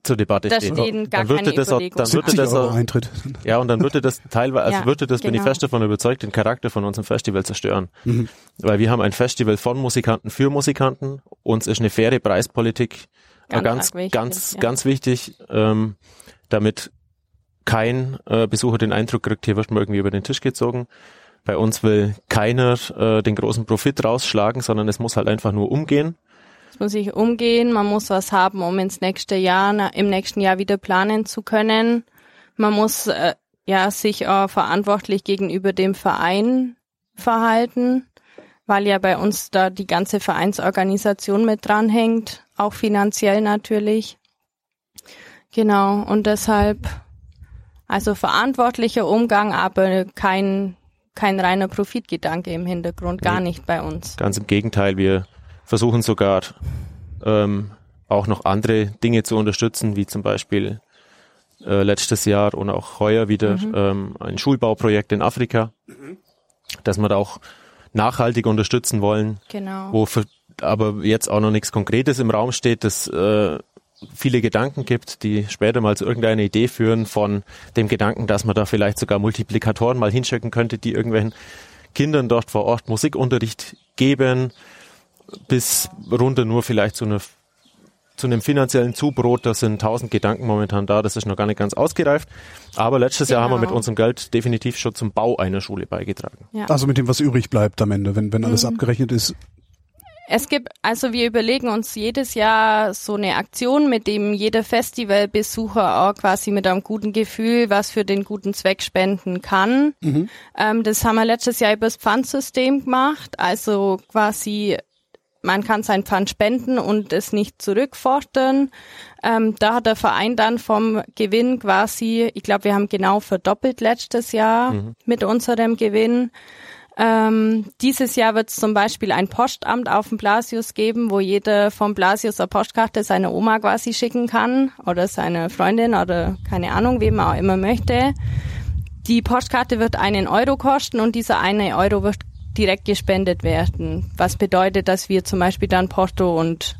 zur Debatte da steht, stehen gar dann würde keine das auch, dann würde 70 das auch, Eintritt. ja, und dann würde das teilweise, also Ja, würde das, bin ich genau. fest davon überzeugt, den Charakter von unserem Festival zerstören. Mhm. Weil wir haben ein Festival von Musikanten für Musikanten. Uns ist eine faire Preispolitik Ganz ganz, wichtig, ganz, ja. ganz wichtig, ähm, damit kein äh, Besucher den Eindruck kriegt, hier wird man irgendwie über den Tisch gezogen. Bei uns will keiner äh, den großen Profit rausschlagen, sondern es muss halt einfach nur umgehen. Es muss sich umgehen, man muss was haben, um ins nächste Jahr, na, im nächsten Jahr wieder planen zu können. Man muss äh, ja sich auch verantwortlich gegenüber dem Verein verhalten, weil ja bei uns da die ganze Vereinsorganisation mit dranhängt, auch finanziell natürlich. Genau, und deshalb also verantwortlicher Umgang, aber kein kein reiner Profitgedanke im Hintergrund, gar Nee. nicht bei uns. Ganz im Gegenteil, wir versuchen sogar ähm, auch noch andere Dinge zu unterstützen, wie zum Beispiel äh, letztes Jahr und auch heuer wieder ähm, ein Schulbauprojekt in Afrika, dass wir da auch nachhaltig unterstützen wollen, Genau. wo für, aber jetzt auch noch nichts Konkretes im Raum steht, das äh, viele Gedanken gibt, die später mal zu irgendeiner Idee führen von dem Gedanken, dass man da vielleicht sogar Multiplikatoren mal hinschicken könnte, die irgendwelchen Kindern dort vor Ort Musikunterricht geben, bis runter nur vielleicht zu einer zu einem finanziellen Zubrot, da sind tausend Gedanken momentan da, das ist noch gar nicht ganz ausgereift. Aber letztes Jahr haben wir Genau. mit unserem Geld definitiv schon zum Bau einer Schule beigetragen. Ja. Also mit dem, was übrig bleibt am Ende, wenn, wenn alles Mhm. abgerechnet ist. Es gibt, also wir überlegen uns jedes Jahr so eine Aktion, mit dem jeder Festivalbesucher auch quasi mit einem guten Gefühl was für den guten Zweck spenden kann. Ähm, das haben wir letztes Jahr übers Pfandsystem gemacht. Also quasi man kann sein Pfand spenden und es nicht zurückfordern. Ähm, da hat der Verein dann vom Gewinn quasi, ich glaube, wir haben genau verdoppelt letztes Jahr mit unserem Gewinn. Ähm, dieses Jahr wird es zum Beispiel ein Postamt auf dem Blasius geben, wo jeder vom Blasius eine Postkarte seiner Oma quasi schicken kann oder seiner Freundin oder keine Ahnung, wem auch immer möchte. Die Postkarte wird einen Euro kosten und dieser eine Euro wird direkt gespendet werden. Was bedeutet, dass wir zum Beispiel dann Porto und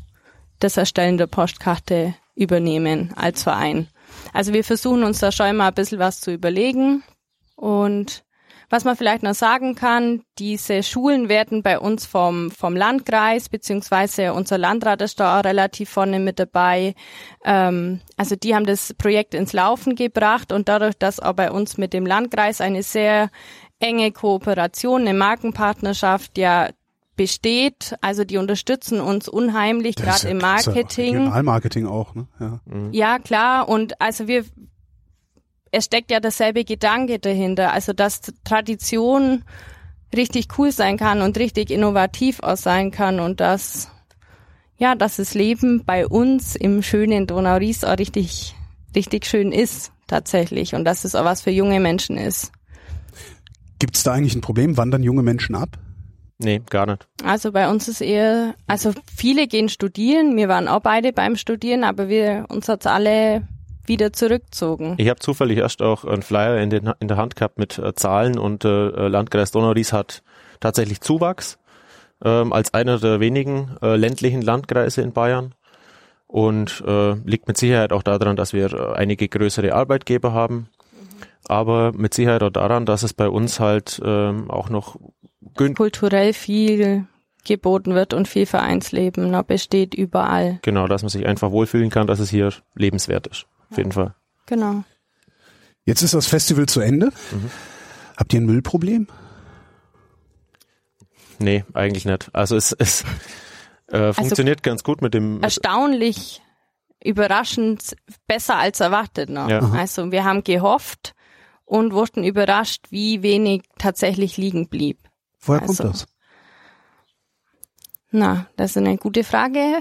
das Erstellen der Postkarte übernehmen als Verein. Also wir versuchen uns da schon mal ein bisschen was zu überlegen. Und was man vielleicht noch sagen kann, diese Schulen werden bei uns vom, vom Landkreis, beziehungsweise unser Landrat ist da auch relativ vorne mit dabei. Ähm, also die haben das Projekt ins Laufen gebracht und dadurch, dass auch bei uns mit dem Landkreis eine sehr enge Kooperation, eine Markenpartnerschaft ja besteht, also die unterstützen uns unheimlich, gerade ja- im ist ja Marketing. Regionalmarketing auch, ne? Ja. Ja, klar. Und also wir, es steckt ja derselbe Gedanke dahinter. Also, dass Tradition richtig cool sein kann und richtig innovativ auch sein kann und dass, ja, dass das Leben bei uns im schönen Donau-Ries auch richtig, richtig schön ist, tatsächlich. Und dass es auch was für junge Menschen ist. Gibt es da eigentlich ein Problem? Wandern junge Menschen ab? Nee, gar nicht. Also bei uns ist eher, also viele gehen studieren. Wir waren auch beide beim Studieren, aber wir, uns hat's alle wieder zurückgezogen. Ich habe zufällig erst auch einen Flyer in, den, in der Hand gehabt mit äh, Zahlen und äh, Landkreis Donau-Ries hat tatsächlich Zuwachs ähm, als einer der wenigen äh, ländlichen Landkreise in Bayern und äh, liegt mit Sicherheit auch daran, dass wir äh, einige größere Arbeitgeber haben, aber mit Sicherheit auch daran, dass es bei uns halt ähm, auch noch kulturell viel geboten wird und viel Vereinsleben noch besteht überall. genau, dass man sich einfach wohlfühlen kann, dass es hier lebenswert ist. Auf jeden Fall. Genau. Jetzt ist das Festival zu Ende. Habt ihr ein Müllproblem? Nee, eigentlich nicht. Also es, es äh, funktioniert ganz gut mit dem Erstaunlich überraschend besser als erwartet noch. Ja. Also wir haben gehofft und wurden überrascht, wie wenig tatsächlich liegen blieb. Woher Also, kommt das? Na, das ist eine gute Frage.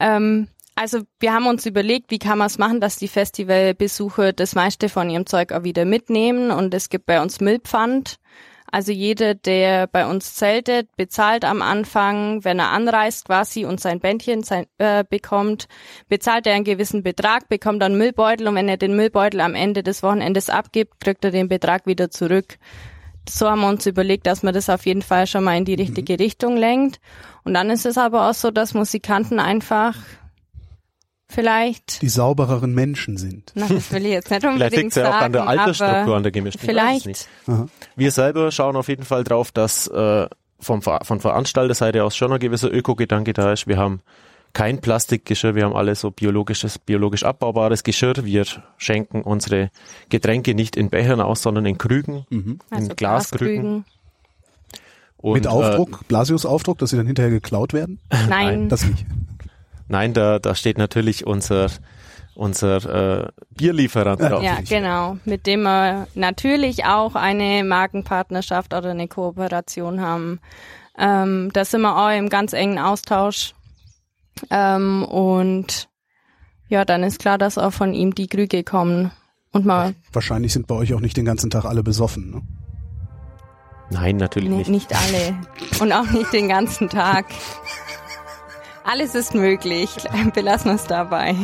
Ähm, also wir haben uns überlegt, wie kann man es machen, dass die Festivalbesucher das meiste von ihrem Zeug auch wieder mitnehmen und es gibt bei uns Müllpfand. Also jeder, der bei uns zeltet, bezahlt am Anfang, wenn er anreist quasi und sein Bändchen sein, äh, bekommt, bezahlt er einen gewissen Betrag, bekommt dann Müllbeutel und wenn er den Müllbeutel am Ende des Wochenendes abgibt, kriegt er den Betrag wieder zurück. So haben wir uns überlegt, dass man das auf jeden Fall schon mal in die richtige Richtung lenkt. Und dann ist es aber auch so, dass Musikanten einfach vielleicht, Die saubereren Menschen sind. na, das will ich jetzt nicht Vielleicht unbedingt liegt es ja auch an der Altersstruktur, an der gemischten. Vielleicht. Wir selber schauen auf jeden Fall drauf, dass äh, vom, Ver- von Veranstalterseite aus schon ein gewisser Ökogedanke da ist. Wir haben kein Plastikgeschirr, wir haben alle so biologisches, biologisch abbaubares Geschirr. Wir schenken unsere Getränke nicht in Bechern aus, sondern in Krügen, in also Glaskrügen. Glaskrügen. Und, Mit Aufdruck, Blasius Aufdruck, dass sie dann hinterher geklaut werden? Nein, Das nicht. Nein, da, da steht natürlich unser, unser äh, Bierlieferant drauf. ja, genau, mit dem wir natürlich auch eine Markenpartnerschaft oder eine Kooperation haben. Ähm, da sind wir auch im ganz engen Austausch. Ähm, und ja, dann ist klar, dass auch von ihm die Krüge kommen. Und mal, Wahrscheinlich sind bei euch auch nicht den ganzen Tag alle besoffen. Ne? Nein, natürlich Nee, nicht. nicht alle. Und auch nicht den ganzen Tag. Alles ist möglich. Belassen wir es dabei.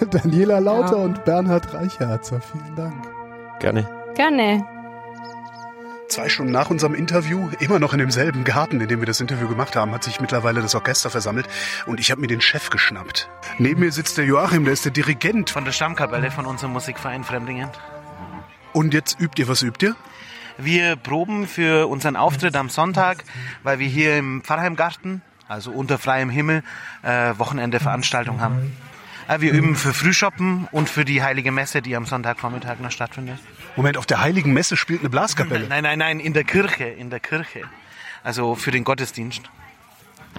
Daniela Lauter Ja. und Bernhard Reichertzer, vielen Dank. Gerne. Gerne. Zwei Stunden nach unserem Interview, immer noch in demselben Garten, in dem wir das Interview gemacht haben, hat sich mittlerweile das Orchester versammelt und ich habe mir den Chef geschnappt. Neben mir sitzt der Joachim, der ist der Dirigent. Von der Stammkapelle von unserem Musikverein Fremdingen. Und jetzt übt ihr, was übt ihr? Wir proben für unseren Auftritt am Sonntag, weil wir hier im Pfarrheimgarten, also unter freiem Himmel, äh, Wochenende Veranstaltung haben. Äh, wir üben für Frühschoppen und für die Heilige Messe, die am Sonntagvormittag noch stattfindet. Moment, auf der Heiligen Messe spielt eine Blaskapelle. Nein, nein, nein, in der Kirche, in der Kirche. Also für den Gottesdienst.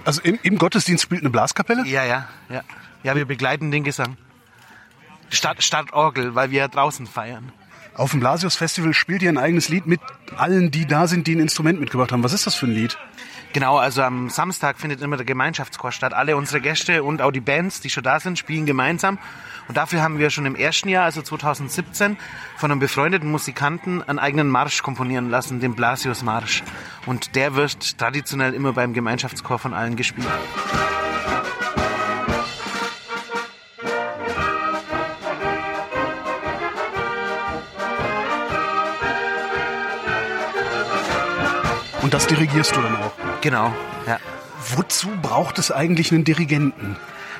Also im, im Gottesdienst spielt eine Blaskapelle? Ja, ja, ja. Ja, wir begleiten den Gesang. Statt, statt Orgel, weil wir draußen feiern. Auf dem Blasius Festival spielt ihr ein eigenes Lied mit allen, die da sind, die ein Instrument mitgebracht haben. Was ist das für ein Lied? Genau, also am Samstag findet immer der Gemeinschaftschor statt. Alle unsere Gäste und auch die Bands, die schon da sind, spielen gemeinsam. Und dafür haben wir schon im ersten Jahr, also 2017, von einem befreundeten Musikanten einen eigenen Marsch komponieren lassen, den Blasius Marsch. Und der wird traditionell immer beim Gemeinschaftschor von allen gespielt. Und das dirigierst du dann auch. Genau, ja. Wozu braucht es eigentlich einen Dirigenten?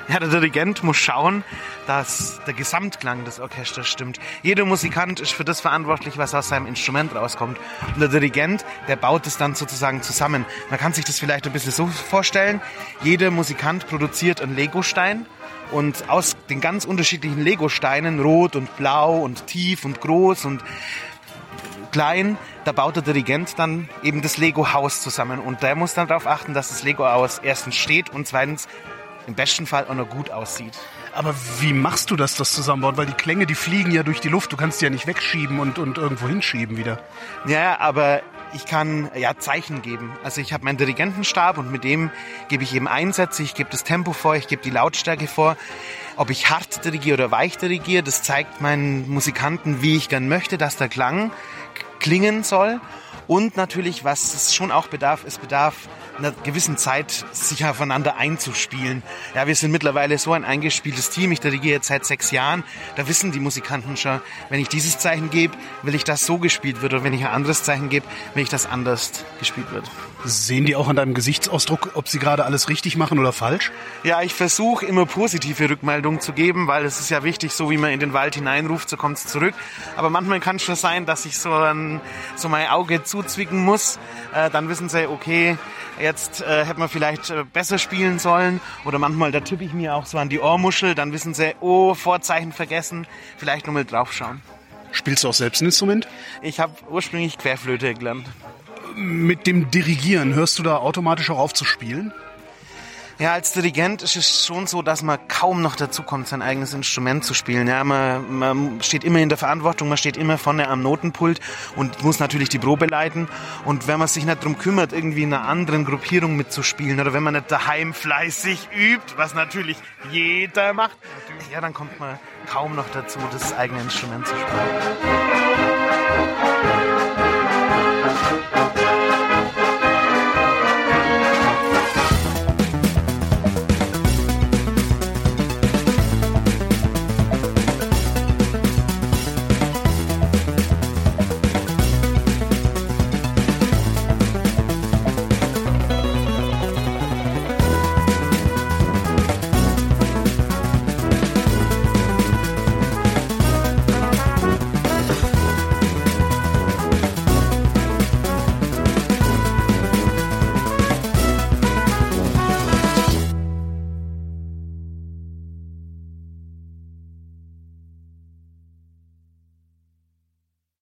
Ja, der Dirigent muss schauen, dass der Gesamtklang des Orchesters stimmt. Jeder Musikant ist für das verantwortlich, was aus seinem Instrument rauskommt. Und der Dirigent, der baut es dann sozusagen zusammen. Man kann sich das vielleicht ein bisschen so vorstellen. Jeder Musikant produziert einen Legostein und aus den ganz unterschiedlichen Legosteinen, rot und blau und tief und groß und klein, da baut der Dirigent dann eben das Lego-Haus zusammen. Und der muss dann darauf achten, dass das Lego-Haus erstens steht und zweitens im besten Fall auch noch gut aussieht. Aber wie machst du das, das zusammenbauen? Weil die Klänge, die fliegen ja durch die Luft. Du kannst die ja nicht wegschieben und, und irgendwo hinschieben wieder. Ja, aber ich kann ja Zeichen geben. Also ich habe meinen Dirigentenstab und mit dem gebe ich eben Einsätze, ich gebe das Tempo vor, ich gebe die Lautstärke vor. Ob ich hart dirigiere oder weich dirigiere, das zeigt meinen Musikanten, wie ich gern möchte, dass der Klang klingen soll. Und natürlich, was es schon auch bedarf, es bedarf einer gewissen Zeit, sich aufeinander einzuspielen. Ja, wir sind mittlerweile so ein eingespieltes Team. Ich dirigiere jetzt seit sechs Jahren. Da wissen die Musikanten schon, wenn ich dieses Zeichen gebe, will ich, dass so gespielt wird. Und wenn ich ein anderes Zeichen gebe, will ich, dass anders gespielt wird. Sehen die auch an deinem Gesichtsausdruck, ob sie gerade alles richtig machen oder falsch? Ja, ich versuche immer positive Rückmeldungen zu geben, weil es ist ja wichtig, so wie man in den Wald hineinruft, so kommt es zurück. Aber manchmal kann es schon sein, dass ich so, ein, so mein Auge zuzwicken muss. Äh, dann wissen sie, okay, jetzt äh, hätte man vielleicht äh, besser spielen sollen. Oder manchmal, da tippe ich mir auch so an die Ohrmuschel. Dann wissen sie, oh, Vorzeichen vergessen, vielleicht nochmal draufschauen. Spielst du auch selbst ein Instrument? Ich habe ursprünglich Querflöte gelernt. Mit dem Dirigieren hörst du da automatisch auch auf zu spielen? Ja, als Dirigent ist es schon so, dass man kaum noch dazu kommt, sein eigenes Instrument zu spielen. Ja, man, man steht immer in der Verantwortung, man steht immer vorne am Notenpult und muss natürlich die Probe leiten. Und wenn man sich nicht darum kümmert, irgendwie in einer anderen Gruppierung mitzuspielen oder wenn man nicht daheim fleißig übt, was natürlich jeder macht, ja, dann kommt man kaum noch dazu, das eigene Instrument zu spielen.